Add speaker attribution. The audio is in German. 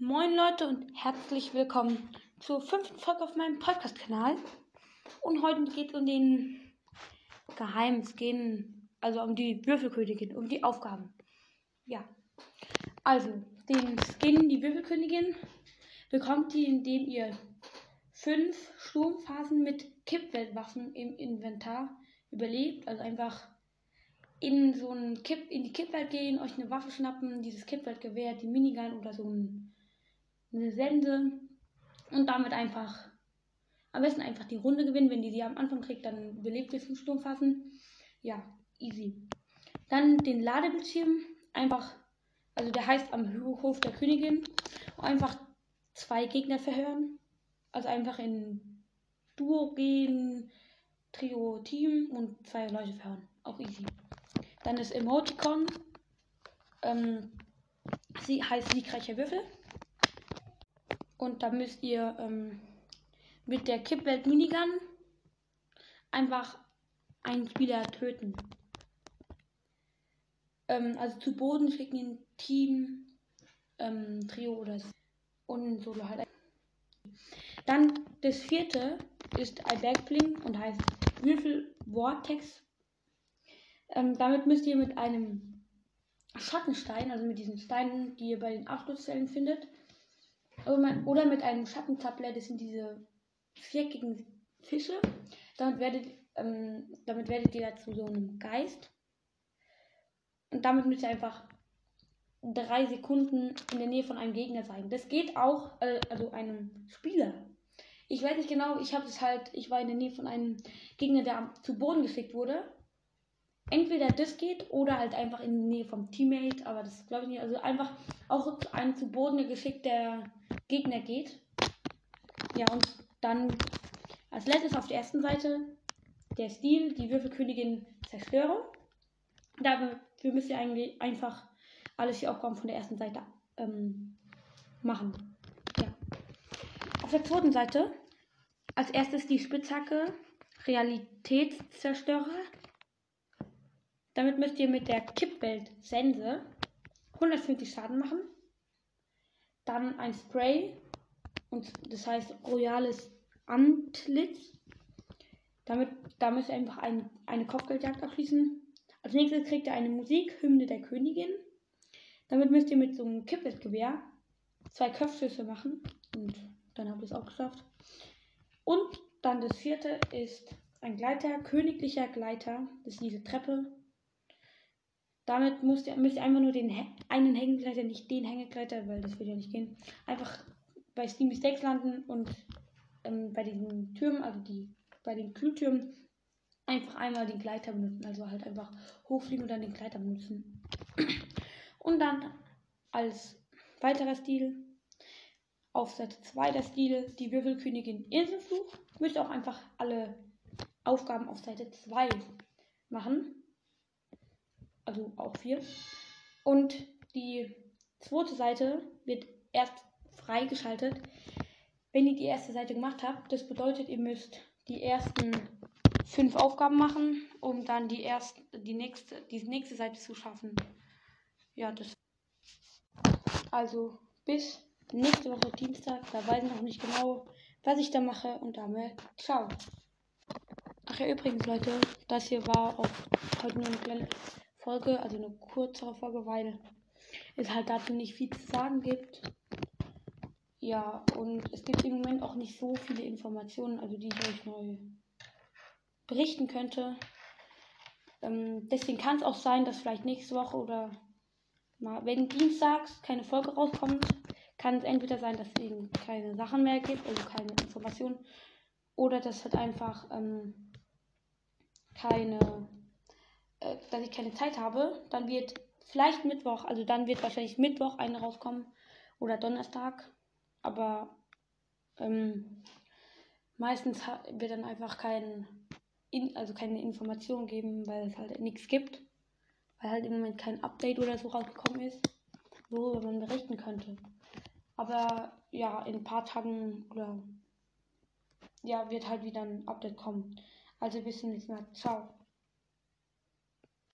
Speaker 1: Moin Leute und herzlich willkommen zur fünften Folge auf meinem Podcast-Kanal. Und heute geht es um den Geheimskin, also um die Würfelkönigin, um die Aufgaben. Ja, also den Skin, die Würfelkönigin, bekommt ihr, indem ihr fünf Sturmphasen mit Kippweltwaffen im Inventar überlebt. Also einfach in so ein Kipp, in die Kippwelt gehen, euch eine Waffe schnappen, dieses Kippweltgewehr, die Minigun oder so ein, eine Sense und damit einfach am besten einfach die Runde gewinnen. Wenn die sie am Anfang kriegt, dann überlebt ihr fünf Sturmphasen. Ja, easy. Dann den Ladebildschirm einfach, also der heißt am Hof der Königin, einfach zwei Gegner verhören. Also einfach in Duo gehen, Trio, Team und zwei Leute verhören. Auch easy. Dann das Emoticon. Ähm, sie heißt siegreicher Würfel. Und da müsst ihr ähm, mit der Kippwelt Minigun einfach einen Spieler töten. Ähm, also zu Boden schicken in Team, ähm, Trio oder und Solo halt. Dann das vierte ist ein Backbling und heißt Würfel Vortex ähm, damit müsst ihr mit einem Schattenstein, also mit diesen Steinen, die ihr bei den Abschlusszellen findet, oder mit einem Schattentablet, das sind diese viereckigen Fische. Damit werdet, ähm, damit werdet ihr dazu so einem Geist. Und damit müsst ihr einfach drei Sekunden in der Nähe von einem Gegner sein. Das geht auch, äh, also einem Spieler. Ich weiß nicht genau, ich habe es halt, ich war in der Nähe von einem Gegner, der zu Boden geschickt wurde entweder das geht oder halt einfach in die Nähe vom Teammate, aber das glaube ich nicht. Also einfach auch ein zu Boden geschickt der Gegner geht. Ja, und dann als letztes auf der ersten Seite der Stil, die Würfelkönigin Zerstörung. Dafür müsst ihr eigentlich einfach alles die Aufgaben von der ersten Seite ähm, machen. Ja. Auf der zweiten Seite als erstes die Spitzhacke Realitätszerstörer. Damit müsst ihr mit der Kippwelt Sense 150 Schaden machen. Dann ein Spray. Und das heißt Royales Antlitz. Damit, da müsst ihr einfach ein, eine Kopfgeldjagd abschließen. Als nächstes kriegt ihr eine Musikhymne der Königin. Damit müsst ihr mit so einem Kippweltgewehr zwei Köpfschüsse machen. Und dann habt ihr es auch geschafft. Und dann das vierte ist ein Gleiter, königlicher Gleiter. Das ist diese Treppe. Damit müsst ihr, müsst ihr einfach nur den einen Hängegleiter, nicht den Hängegleiter, weil das wird ja nicht gehen. Einfach bei Steamy Stakes landen und ähm, bei diesen Türmen, also die bei den Glühtürmen, einfach einmal den Gleiter benutzen. Also halt einfach hochfliegen und dann den Gleiter benutzen. Und dann als weiterer Stil auf Seite 2 der Stil die Würfelkönigin Inselfluch. Müsst ihr auch einfach alle Aufgaben auf Seite 2 machen also auch vier. Und die zweite Seite wird erst freigeschaltet, wenn ihr die erste Seite gemacht habt. Das bedeutet, ihr müsst die ersten fünf Aufgaben machen, um dann die erste, die nächste, die nächste Seite zu schaffen. Ja, das. Also bis nächste Woche Dienstag. Da weiß ich noch nicht genau, was ich da mache. Und damit ciao. Ach ja, übrigens, Leute, das hier war auch heute nur eine kleine Folge, also eine kürzere Folge, weil es halt dazu nicht viel zu sagen gibt. Ja, und es gibt im Moment auch nicht so viele Informationen, also die ich euch neu berichten könnte. Ähm, deswegen kann es auch sein, dass vielleicht nächste Woche oder mal, wenn dienstags keine Folge rauskommt, kann es entweder sein, dass es eben keine Sachen mehr gibt, also keine Informationen, oder dass halt einfach ähm, keine äh, dass ich keine Zeit habe, dann wird vielleicht Mittwoch, also dann wird wahrscheinlich Mittwoch eine rauskommen oder Donnerstag. Aber ähm, meistens wird dann einfach kein, in, also keine Information geben, weil es halt nichts gibt. Weil halt im Moment kein Update oder so rausgekommen ist, worüber man berichten könnte. Aber ja, in ein paar Tagen oder ja, wird halt wieder ein Update kommen. Also bis zum nächsten Mal. Ciao.